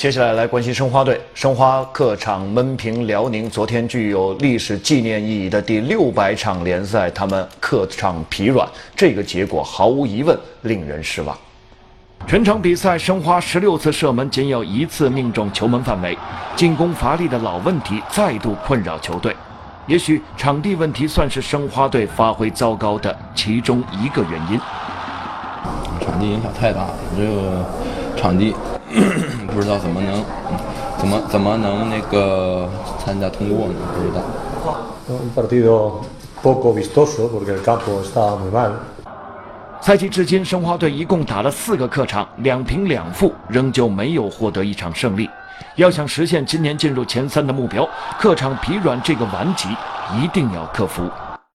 接下来来关心申花队。申花客场闷平辽宁，昨天具有历史纪念意义的第六百场联赛，他们客场疲软，这个结果毫无疑问令人失望。全场比赛，申花十六次射门仅有一次命中球门范围，进攻乏力的老问题再度困扰球队。也许场地问题算是申花队发挥糟糕的其中一个原因。场地影响太大了，这个场地。不知道怎么能，怎么怎么能那个参加通过呢？不知道。赛季至今，申花队一共打了四个客场，两平两负，仍旧没有获得一场胜利。要想实现今年进入前三的目标，客场疲软这个顽疾一定要克服。